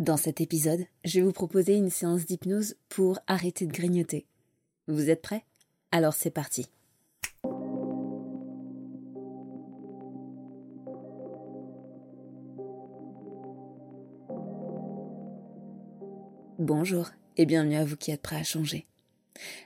Dans cet épisode, je vais vous proposer une séance d'hypnose pour arrêter de grignoter. Vous êtes prêts? Alors c'est parti. Bonjour et bienvenue à vous qui êtes prêts à changer.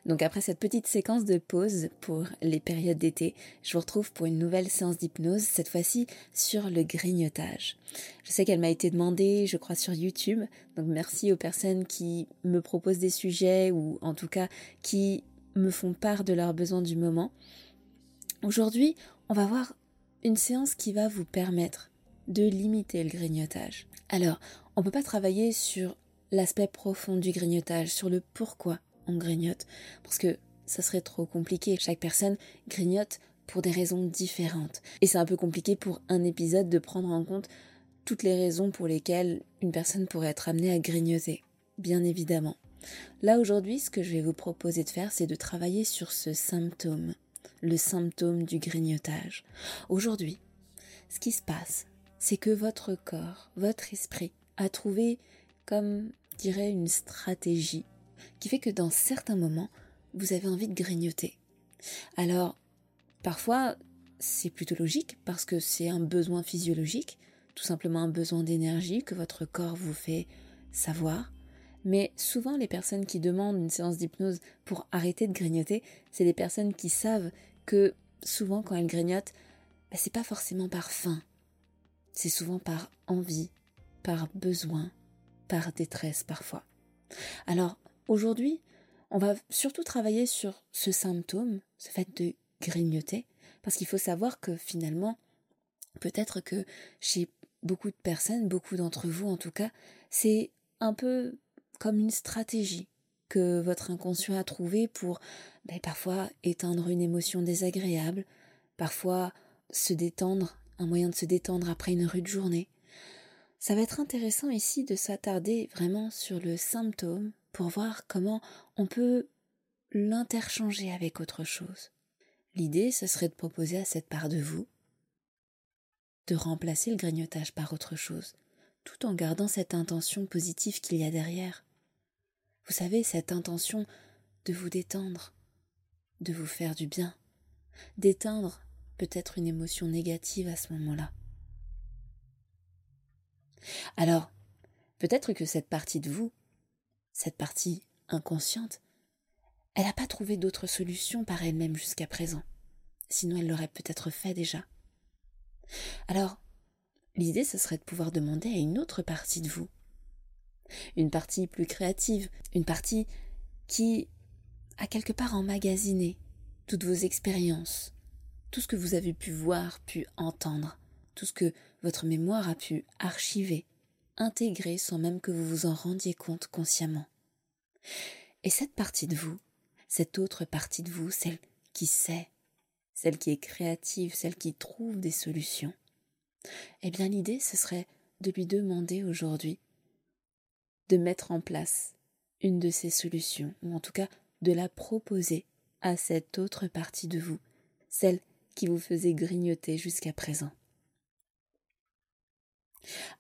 Donc après cette petite séquence de pause pour les périodes d'été, je vous retrouve pour une nouvelle séance d'hypnose, cette fois-ci sur le grignotage. Je sais qu'elle m'a été demandée, je crois, sur YouTube, donc merci aux personnes qui me proposent des sujets ou en tout cas qui me font part de leurs besoins du moment. Aujourd'hui, on va voir une séance qui va vous permettre de limiter le grignotage. Alors, on ne peut pas travailler sur l'aspect profond du grignotage, sur le pourquoi grignote, parce que ça serait trop compliqué. Chaque personne grignote pour des raisons différentes. Et c'est un peu compliqué pour un épisode de prendre en compte toutes les raisons pour lesquelles une personne pourrait être amenée à grignoter, bien évidemment. Là aujourd'hui, ce que je vais vous proposer de faire, c'est de travailler sur ce symptôme, le symptôme du grignotage. Aujourd'hui, ce qui se passe, c'est que votre corps, votre esprit, a trouvé, comme dirait une stratégie, qui fait que dans certains moments, vous avez envie de grignoter. Alors, parfois, c'est plutôt logique parce que c'est un besoin physiologique, tout simplement un besoin d'énergie que votre corps vous fait savoir. Mais souvent, les personnes qui demandent une séance d'hypnose pour arrêter de grignoter, c'est des personnes qui savent que souvent, quand elles grignotent, bah, c'est pas forcément par faim. C'est souvent par envie, par besoin, par détresse parfois. Alors, aujourd'hui, on va surtout travailler sur ce symptôme, ce fait de grignoter, parce qu'il faut savoir que finalement, peut-être que chez beaucoup de personnes, beaucoup d'entre vous en tout cas, c'est un peu comme une stratégie que votre inconscient a trouvé pour ben, parfois éteindre une émotion désagréable, parfois se détendre, un moyen de se détendre après une rude journée. Ça va être intéressant ici de s'attarder vraiment sur le symptôme pour voir comment on peut l'interchanger avec autre chose. L'idée, ce serait de proposer à cette part de vous de remplacer le grignotage par autre chose, tout en gardant cette intention positive qu'il y a derrière. Vous savez, cette intention de vous détendre, de vous faire du bien, d'éteindre peut-être une émotion négative à ce moment-là. Alors, peut-être que cette partie de vous, cette partie inconsciente, elle n'a pas trouvé d'autre solution par elle-même jusqu'à présent. Sinon, elle l'aurait peut-être fait déjà. Alors, l'idée, ce serait de pouvoir demander à une autre partie de vous. Une partie plus créative, une partie qui a quelque part emmagasiné toutes vos expériences, tout ce que vous avez pu voir, pu entendre, tout ce que votre mémoire a pu archiver, intégrer sans même que vous vous en rendiez compte consciemment. Et cette partie de vous, cette autre partie de vous, celle qui sait, celle qui est créative, celle qui trouve des solutions, eh bien l'idée, ce serait de lui demander aujourd'hui de mettre en place une de ces solutions, ou en tout cas de la proposer à cette autre partie de vous, celle qui vous faisait grignoter jusqu'à présent.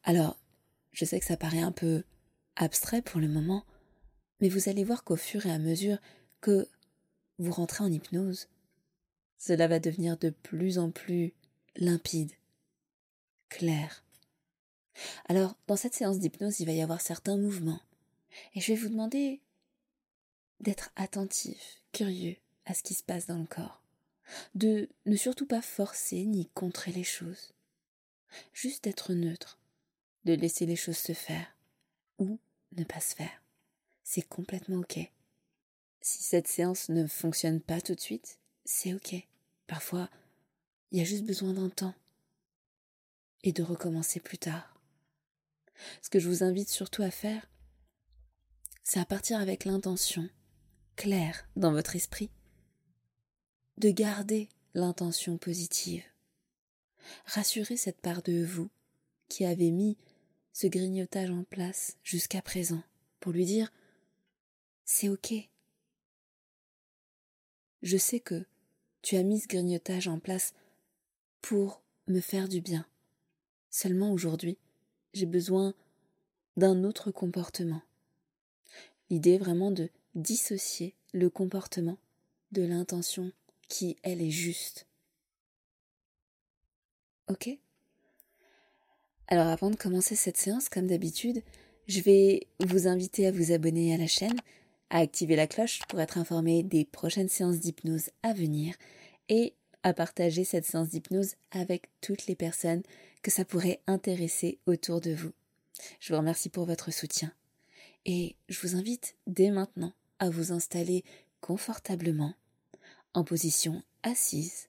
Alors, je sais que ça paraît un peu abstrait pour le moment, mais vous allez voir qu'au fur et à mesure que vous rentrez en hypnose, cela va devenir de plus en plus limpide, clair, Alors, dans cette séance d'hypnose, il va y avoir certains mouvements. Et je vais vous demander d'être attentif, curieux à ce qui se passe dans le corps. De ne surtout pas forcer ni contrer les choses. Juste d'être neutre. De laisser les choses se faire. Ou ne pas se faire. C'est complètement ok. Si cette séance ne fonctionne pas tout de suite, c'est ok. Parfois, il y a juste besoin d'un temps. Et de recommencer plus tard. Ce que je vous invite surtout à faire, c'est à partir avec l'intention claire dans votre esprit de garder l'intention positive. Rassurez cette part de vous qui avait mis ce grignotage en place jusqu'à présent pour lui dire c'est ok. Je sais que tu as mis ce grignotage en place pour me faire du bien. Seulement aujourd'hui, j'ai besoin d'un autre comportement. L'idée vraiment de dissocier le comportement de l'intention qui, elle, est juste. Ok? Alors avant de commencer cette séance, comme d'habitude, je vais vous inviter à vous abonner à la chaîne, à activer la cloche pour être informé des prochaines séances d'hypnose à venir et à partager cette séance d'hypnose avec toutes les personnes que ça pourrait intéresser autour de vous. Je vous remercie pour votre soutien et je vous invite dès maintenant à vous installer confortablement en position assise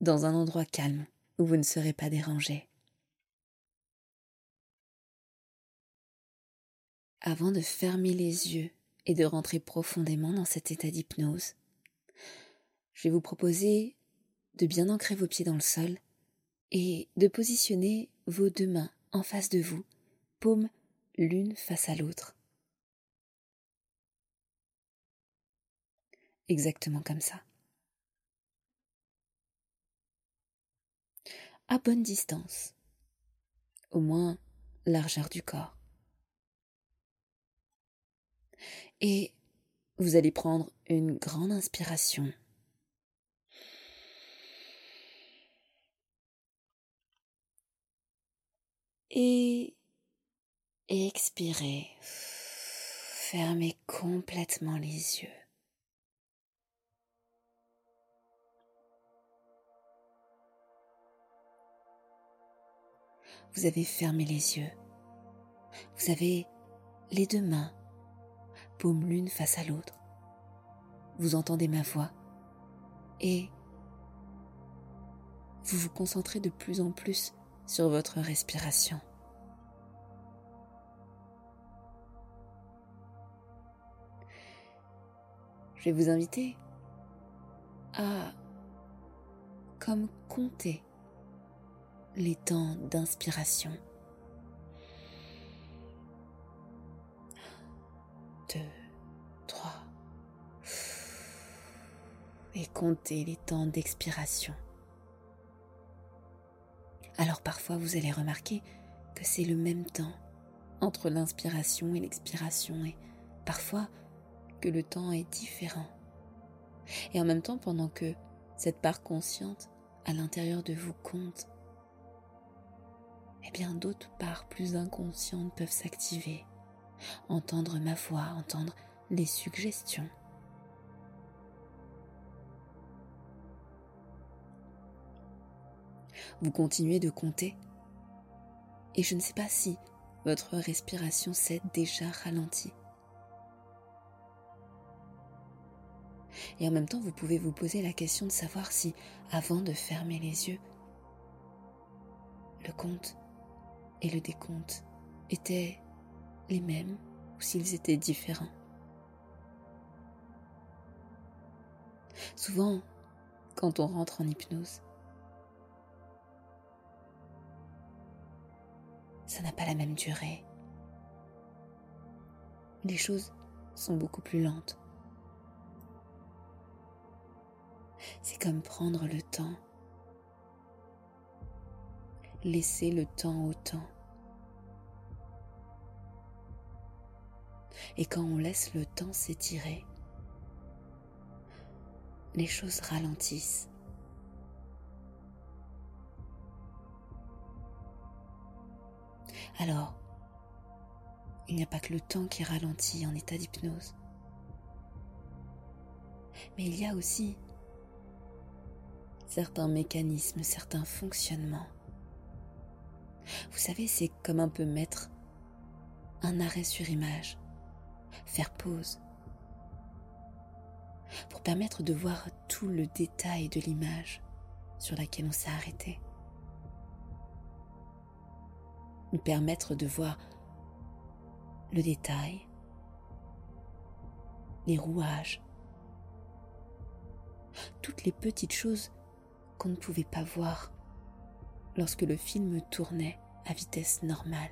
dans un endroit calme où vous ne serez pas dérangé. Avant de fermer les yeux et de rentrer profondément dans cet état d'hypnose, je vais vous proposer de bien ancrer vos pieds dans le sol et de positionner vos deux mains en face de vous, paumes l'une face à l'autre. Exactement comme ça. À bonne distance, au moins largeur du corps. Et vous allez prendre une grande inspiration et expirez. Fermez complètement les yeux. Vous avez fermé les yeux. Vous avez les deux mains, paume l'une face à l'autre. Vous entendez ma voix et vous vous concentrez de plus en plus sur votre respiration. Je vais vous inviter à comme compter les temps d'inspiration. Et compter les temps d'expiration. Alors parfois vous allez remarquer que c'est le même temps entre l'inspiration et l'expiration et parfois que le temps est différent. Et en même temps, pendant que cette part consciente à l'intérieur de vous compte, eh bien d'autres parts plus inconscientes peuvent s'activer, entendre ma voix, entendre les suggestions. Vous continuez de compter. Et je ne sais pas si votre respiration s'est déjà ralentie. Et en même temps, vous pouvez vous poser la question de savoir si, avant de fermer les yeux, le compte et le décompte étaient les mêmes ou s'ils étaient différents. Souvent, quand on rentre en hypnose, ça n'a pas la même durée. Les choses sont beaucoup plus lentes. C'est comme prendre le temps laisser le temps au temps. Et quand on laisse le temps s'étirer, les choses ralentissent. Alors, il n'y a pas que le temps qui ralentit en état d'hypnose, mais il y a aussi certains mécanismes, certains fonctionnements. Vous savez, c'est comme un peu mettre un arrêt sur image, faire pause, pour permettre de voir tout le détail de l'image sur laquelle on s'est arrêté. Nous permettre de voir le détail, les rouages, toutes les petites choses qu'on ne pouvait pas voir lorsque le film tournait à vitesse normale.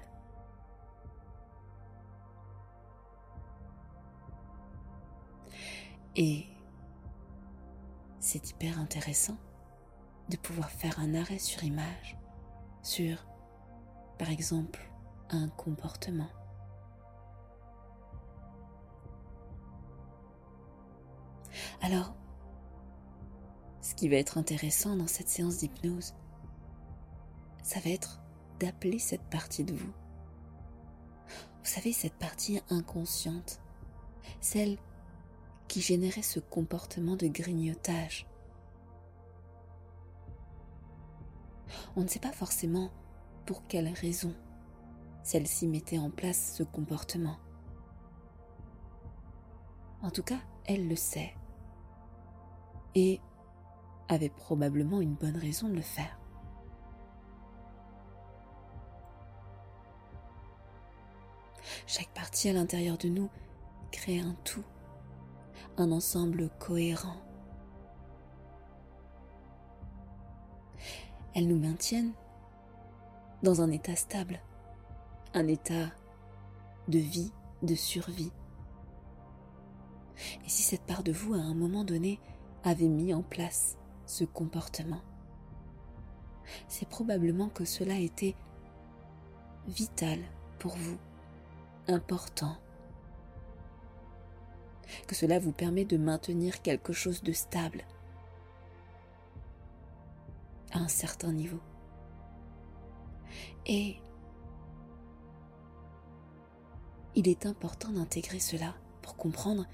Et c'est hyper intéressant de pouvoir faire un arrêt sur image sur, par exemple, un comportement. Alors, ce qui va être intéressant dans cette séance d'hypnose, ça va être d'appeler cette partie de vous. Vous savez, cette partie inconsciente, celle qui générait ce comportement de grignotage. On ne sait pas forcément pour quelle raison celle-ci mettait en place ce comportement. En tout cas, elle le sait. Et avait probablement une bonne raison de le faire. Chaque partie à l'intérieur de nous crée un tout un ensemble cohérent. Elles nous maintiennent dans un état stable, un état de vie, de survie. Et si cette part de vous, à un moment donné, avait mis en place ce comportement, c'est probablement que cela était vital pour vous, important, que cela vous permet de maintenir quelque chose de stable à un certain niveau. Et il est important d'intégrer cela pour comprendre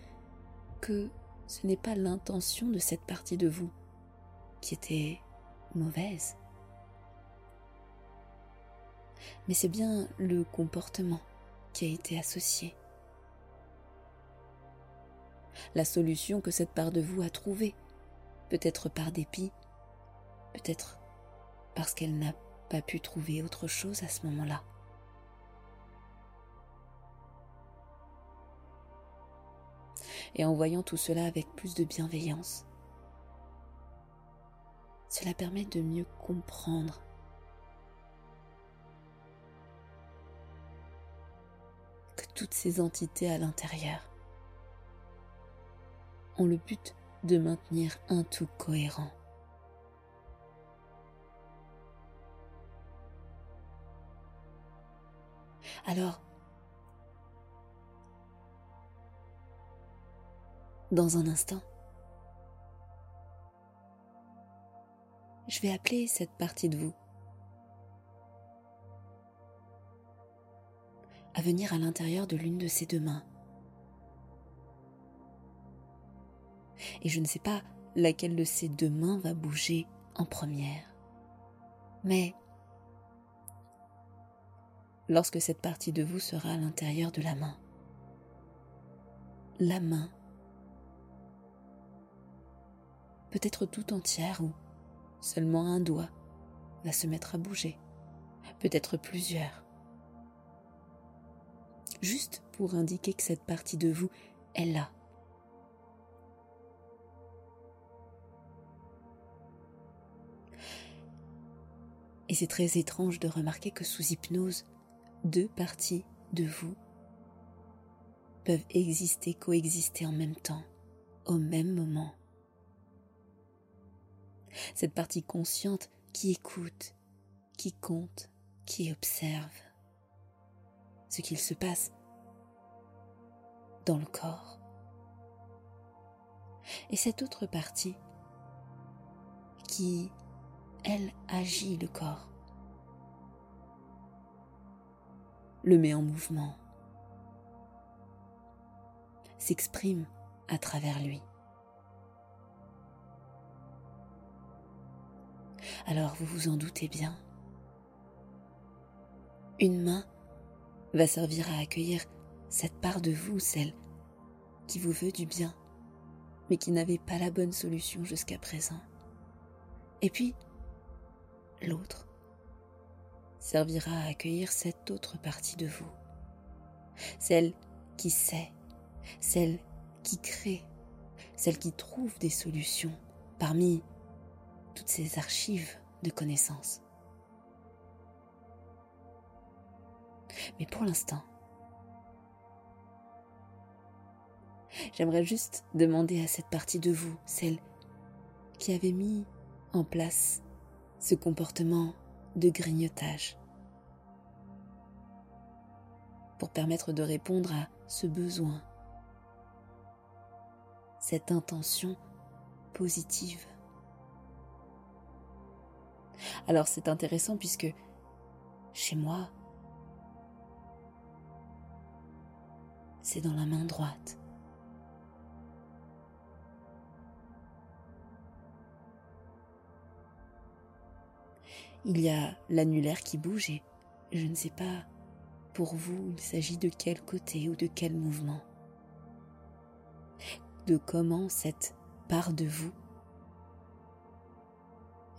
que ce n'est pas l'intention de cette partie de vous qui était mauvaise, mais c'est bien le comportement qui a été associé. La solution que cette part de vous a trouvée, peut-être par dépit, peut-être parce qu'elle n'a pu trouver autre chose à ce moment-là. Et en voyant tout cela avec plus de bienveillance, cela permet de mieux comprendre que toutes ces entités à l'intérieur ont le but de maintenir un tout cohérent. Alors, dans un instant, je vais appeler cette partie de vous à venir à l'intérieur de l'une de ces deux mains et je ne sais pas laquelle de ces deux mains va bouger en première. Mais lorsque cette partie de vous sera à l'intérieur de la main, la main. Peut être tout entière ou seulement un doigt va se mettre à bouger, peut-être plusieurs, juste pour indiquer que cette partie de vous est là. Et c'est très étrange de remarquer que sous hypnose, deux parties de vous peuvent exister, coexister en même temps, au même moment. Cette partie consciente qui écoute, qui compte, qui observe ce qu'il se passe dans le corps. Et cette autre partie qui elle agit le corps. Le met en mouvement, s'exprime à travers lui. Alors vous vous en doutez bien. Une main va servir à accueillir cette part de vous, celle qui vous veut du bien, mais qui n'avait pas la bonne solution jusqu'à présent. Et puis, l'autre servira à accueillir cette autre partie de vous, celle qui sait, celle qui crée, celle qui trouve des solutions parmi toutes ces archives de connaissances. Mais pour l'instant, j'aimerais juste demander à cette partie de vous, celle qui avait mis en place ce comportement de grignotage, pour permettre de répondre à ce besoin, cette intention positive. Alors c'est intéressant puisque chez moi, c'est dans la main droite. Il y a l'annulaire qui bouge et je ne sais pas pour vous il s'agit de quel côté ou de quel mouvement. De comment cette part de vous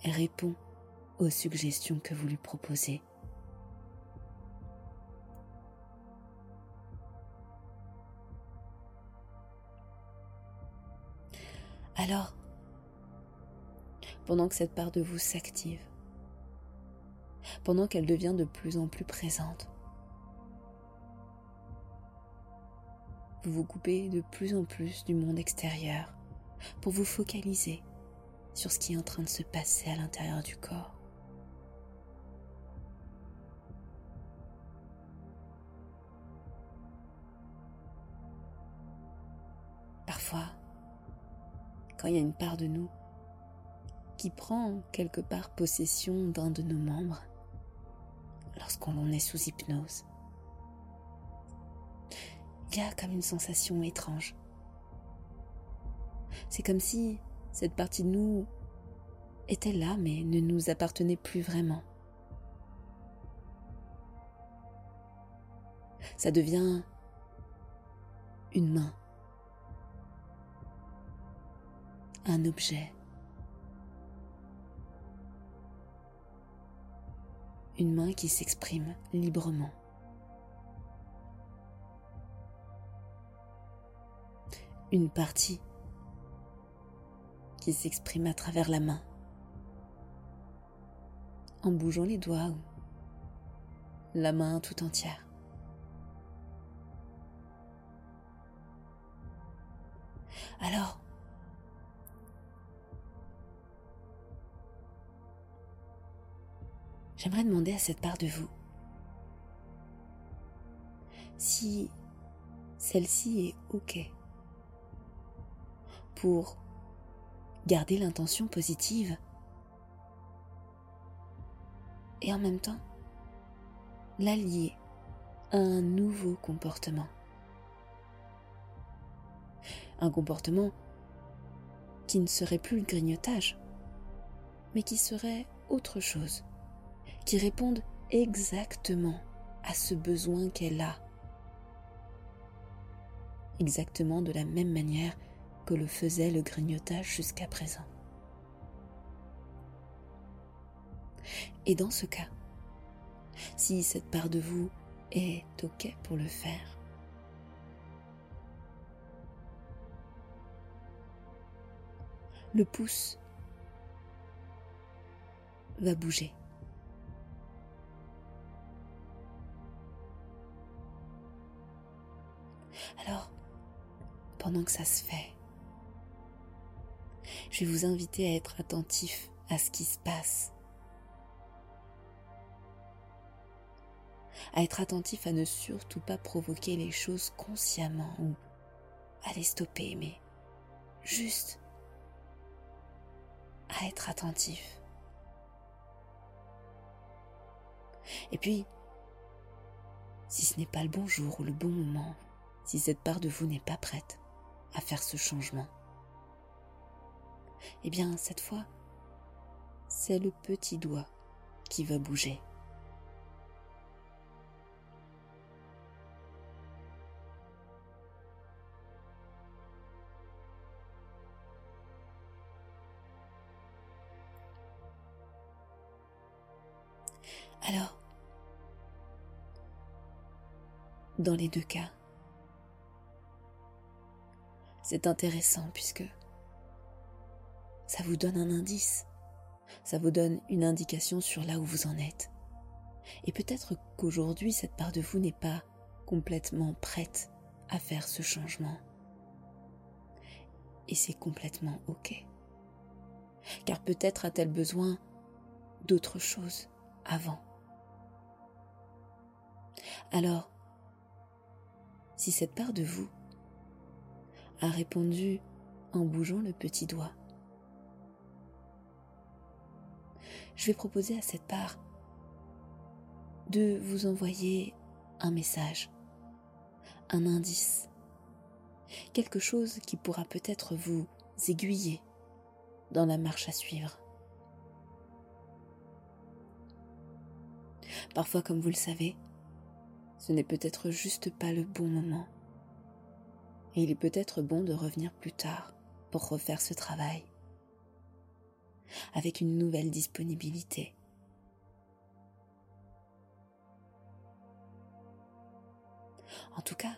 répond aux suggestions que vous lui proposez. Alors, pendant que cette part de vous s'active, pendant qu'elle devient de plus en plus présente, vous vous coupez de plus en plus du monde extérieur pour vous focaliser sur ce qui est en train de se passer à l'intérieur du corps. Parfois, quand il y a une part de nous qui prend quelque part possession d'un de nos membres, lorsqu'on est sous hypnose, il y a comme une sensation étrange. C'est comme si cette partie de nous était là mais ne nous appartenait plus vraiment. Ça devient une main un objet, une main qui s'exprime librement. Une partie qui s'exprime à travers la main, en bougeant les doigts ou la main tout entière. Alors, j'aimerais demander à cette part de vous si celle-ci est OK pour garder l'intention positive et en même temps l'allier à un nouveau comportement. Un comportement qui ne serait plus le grignotage, mais qui serait autre chose qui répondent exactement à ce besoin qu'elle a. Exactement de la même manière que le faisait le grignotage jusqu'à présent. Et dans ce cas, si cette part de vous est OK pour le faire, le pouce va bouger. Que ça se fait, je vais vous inviter à être attentif à ce qui se passe. À être attentif à ne surtout pas provoquer les choses consciemment ou à les stopper, mais juste à être attentif. Et puis, si ce n'est pas le bon jour ou le bon moment, si cette part de vous n'est pas prête à faire ce changement, eh bien cette fois, c'est le petit doigt qui va bouger. Alors, dans les deux cas, c'est intéressant puisque ça vous donne un indice, ça vous donne une indication sur là où vous en êtes. Et peut-être qu'aujourd'hui, cette part de vous n'est pas complètement prête à faire ce changement. Et c'est complètement OK. Car peut-être a-t-elle besoin d'autre chose avant. Alors, si cette part de vous a répondu en bougeant le petit doigt, je vais proposer à cette part de vous envoyer un message, un indice, quelque chose qui pourra peut-être vous aiguiller dans la marche à suivre. Parfois, comme vous le savez, ce n'est peut-être juste pas le bon moment. Et il est peut-être bon de revenir plus tard pour refaire ce travail. Avec une nouvelle disponibilité. En tout cas,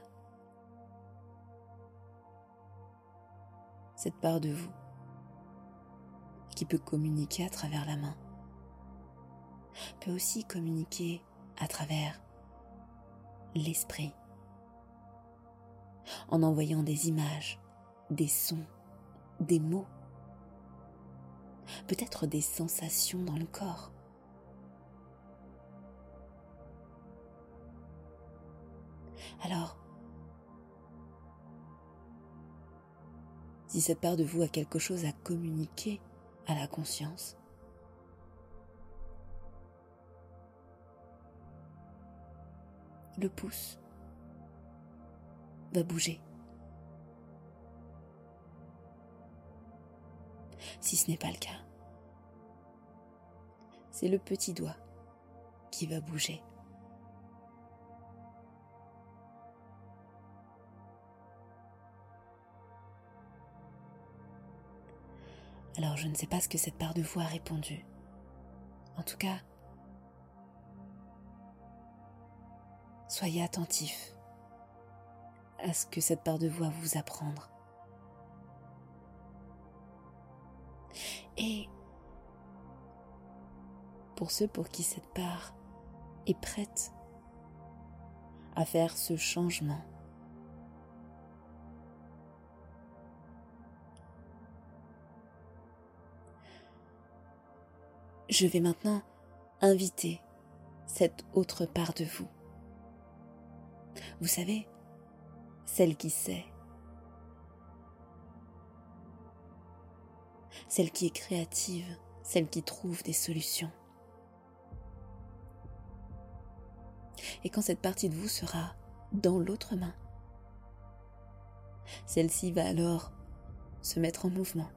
cette part de vous qui peut communiquer à travers la main peut aussi communiquer à travers l'esprit, en envoyant des images, des sons, des mots, peut-être des sensations dans le corps. Alors, si cette part de vous a quelque chose à communiquer à la conscience, le pouce bouger. Si ce n'est pas le cas, c'est le petit doigt qui va bouger. Alors je ne sais pas ce que cette part de vous a répondu. En tout cas, Soyez attentif à ce que cette part de vous a vous apprendre. Et pour ceux pour qui cette part est prête à faire ce changement, je vais maintenant inviter cette autre part de vous vous savez, celle qui sait, celle qui est créative, celle qui trouve des solutions. Et quand cette partie de vous sera dans l'autre main, celle-ci va alors se mettre en mouvement.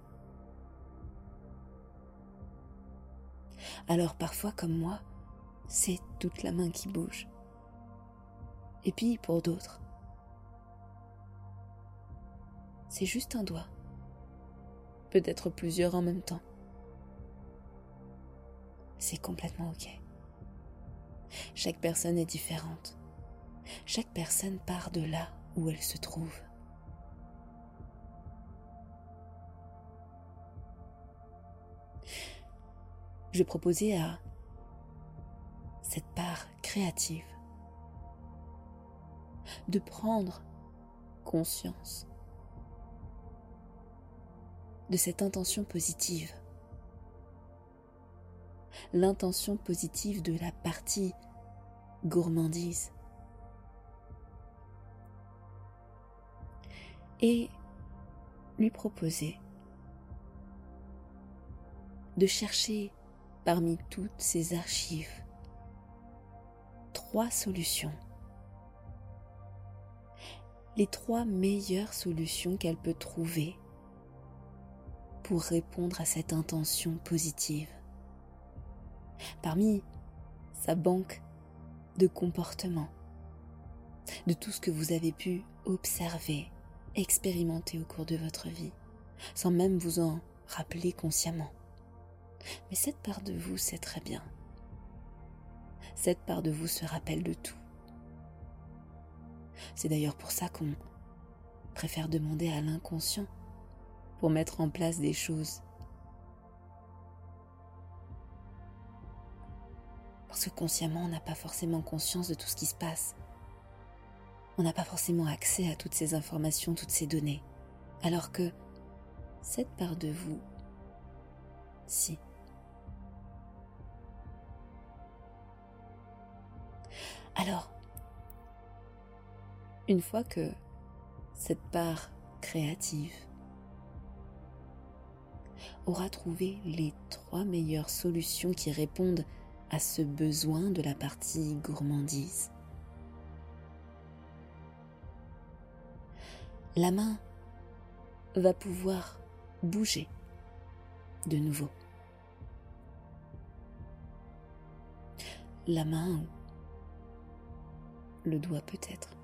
Alors parfois, comme moi, c'est toute la main qui bouge et puis pour d'autres. C'est juste un doigt, peut-être plusieurs en même temps. C'est complètement ok. Chaque personne est différente. Chaque personne part de là où elle se trouve. Je proposais à cette part créative de prendre conscience de cette intention positive. L'intention positive de la partie gourmandise. Et lui proposer de chercher parmi toutes ces archives trois solutions les trois meilleures solutions qu'elle peut trouver pour répondre à cette intention positive. Parmi sa banque de comportements, de tout ce que vous avez pu observer, expérimenter au cours de votre vie, sans même vous en rappeler consciemment. Mais cette part de vous sait très bien. Cette part de vous se rappelle de tout. C'est d'ailleurs pour ça qu'on préfère demander à l'inconscient pour mettre en place des choses. Parce que consciemment, on n'a pas forcément conscience de tout ce qui se passe. On n'a pas forcément accès à toutes ces informations, toutes ces données. Alors que cette part de vous, si. Alors, une fois que cette part créative aura trouvé les trois meilleures solutions qui répondent à ce besoin de la partie gourmandise, la main va pouvoir bouger de nouveau. La main le doigt peut-être.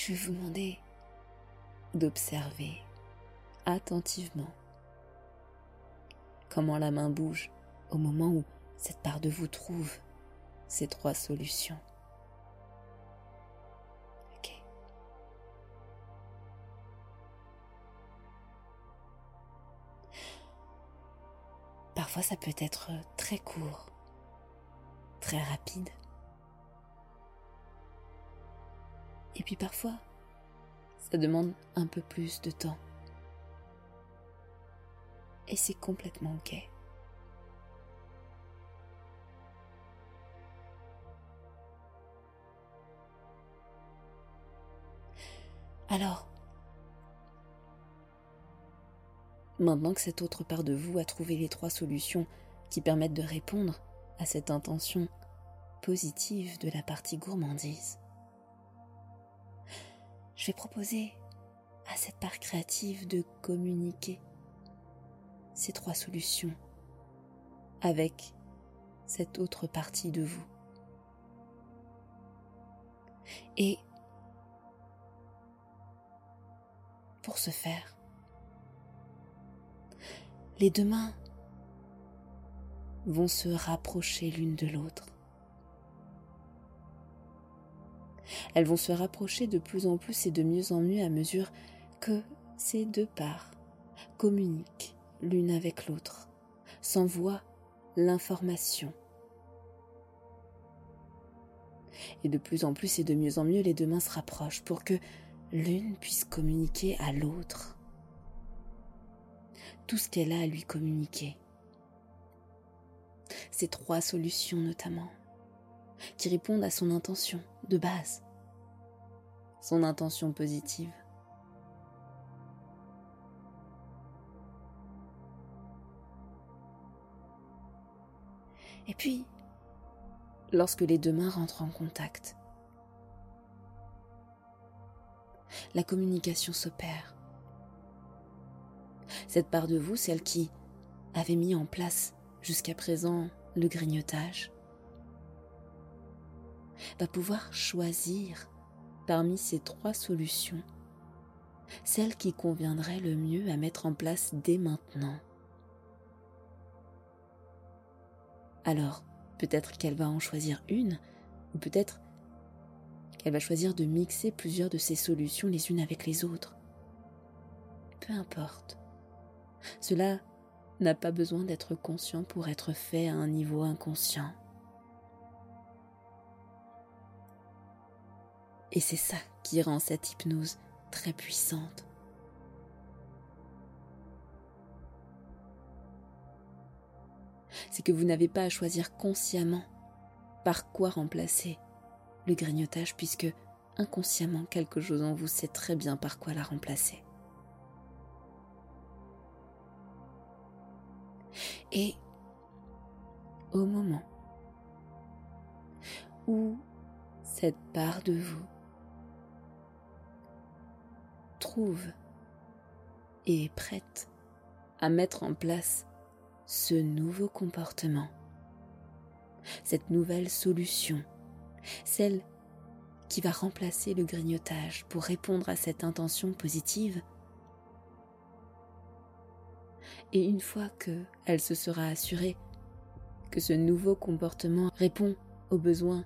Je vais vous demander d'observer attentivement comment la main bouge au moment où cette part de vous trouve ces trois solutions. Parfois ça peut être très court, très rapide. Et puis parfois, ça demande un peu plus de temps. Et c'est complètement ok. Alors, maintenant que cette autre part de vous a trouvé les trois solutions qui permettent de répondre à cette intention positive de la partie gourmandise, je vais à cette part créative de communiquer ces trois solutions avec cette autre partie de vous. Et pour ce faire, les deux mains vont se rapprocher l'une de l'autre. Elles vont se rapprocher de plus en plus et de mieux en mieux à mesure que ces deux parts communiquent l'une avec l'autre, s'envoient l'information. Et de plus en plus et de mieux en mieux, les deux mains se rapprochent pour que l'une puisse communiquer à l'autre tout ce qu'elle a à lui communiquer. Ces trois solutions notamment, qui répondent à son intention de base, son intention positive. Et puis, lorsque les deux mains rentrent en contact, la communication s'opère. Cette part de vous, celle qui avait mis en place jusqu'à présent le grignotage, va pouvoir choisir parmi ces trois solutions celle qui conviendrait le mieux à mettre en place dès maintenant. Alors, peut-être qu'elle va en choisir une, ou peut-être qu'elle va choisir de mixer plusieurs de ces solutions les unes avec les autres. Peu importe. Cela n'a pas besoin d'être conscient pour être fait à un niveau inconscient. Et c'est ça qui rend cette hypnose très puissante. C'est que vous n'avez pas à choisir consciemment par quoi remplacer le grignotage puisque inconsciemment quelque chose en vous sait très bien par quoi la remplacer. Et au moment où cette part de vous trouve et est prête à mettre en place ce nouveau comportement, cette nouvelle solution, celle qui va remplacer le grignotage pour répondre à cette intention positive. Et une fois que elle se sera assurée que ce nouveau comportement répond aux besoins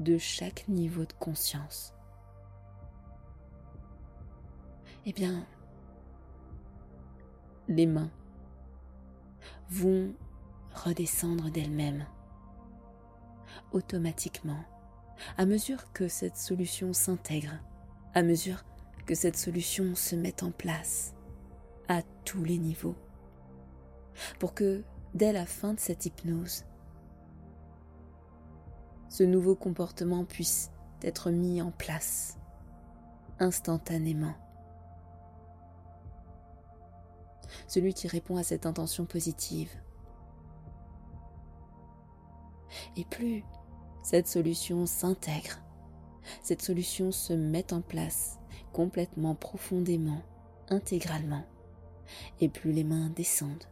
de chaque niveau de conscience, eh bien, les mains vont redescendre d'elles-mêmes automatiquement à mesure que cette solution s'intègre, à mesure que cette solution se met en place à tous les niveaux, pour que dès la fin de cette hypnose, ce nouveau comportement puisse être mis en place instantanément. Celui qui répond à cette intention positive. Et plus cette solution s'intègre, cette solution se met en place complètement, profondément, intégralement, et plus les mains descendent.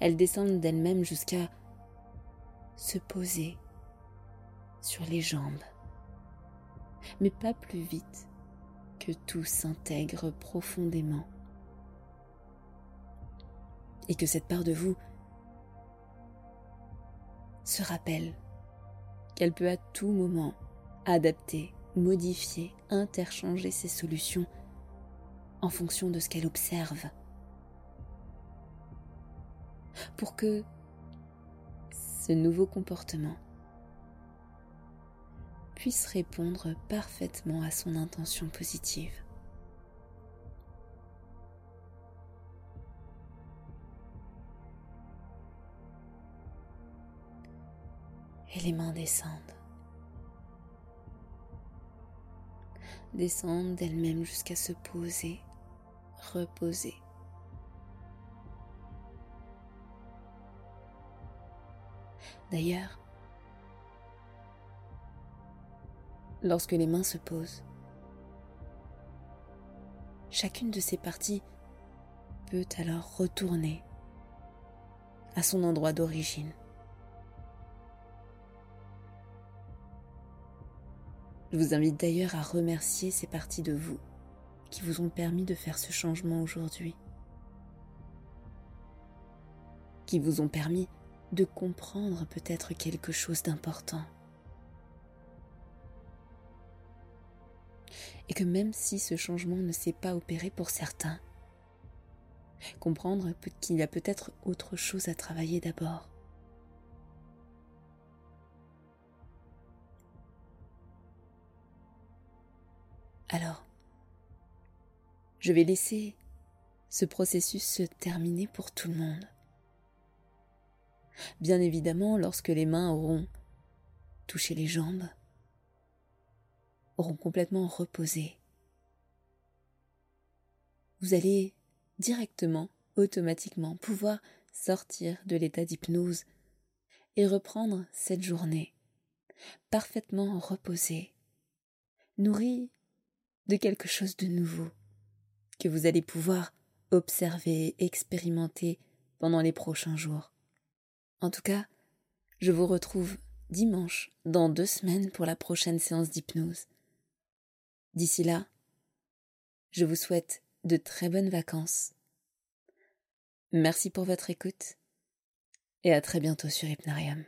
Elles descendent d'elles-mêmes jusqu'à se poser sur les jambes, mais pas plus vite que tout s'intègre profondément et que cette part de vous se rappelle qu'elle peut à tout moment adapter, modifier, interchanger ses solutions en fonction de ce qu'elle observe. Pour que ce nouveau comportement puisse répondre parfaitement à son intention positive. Et les mains descendent. Descendent d'elles-mêmes jusqu'à se poser, reposer. D'ailleurs, lorsque les mains se posent, chacune de ces parties peut alors retourner à son endroit d'origine. Je vous invite d'ailleurs à remercier ces parties de vous qui vous ont permis de faire ce changement aujourd'hui, qui vous ont permis de comprendre peut-être quelque chose d'important. Et que même si ce changement ne s'est pas opéré pour certains, comprendre qu'il y a peut-être autre chose à travailler d'abord. Alors, je vais laisser ce processus se terminer pour tout le monde. Bien évidemment, lorsque les mains auront touché les jambes, auront complètement reposé, vous allez directement, automatiquement pouvoir sortir de l'état d'hypnose et reprendre cette journée parfaitement reposée, nourrie de quelque chose de nouveau que vous allez pouvoir observer, expérimenter pendant les prochains jours. En tout cas, je vous retrouve dimanche dans deux semaines pour la prochaine séance d'hypnose. D'ici là, je vous souhaite de très bonnes vacances. Merci pour votre écoute et à très bientôt sur Hypnarium.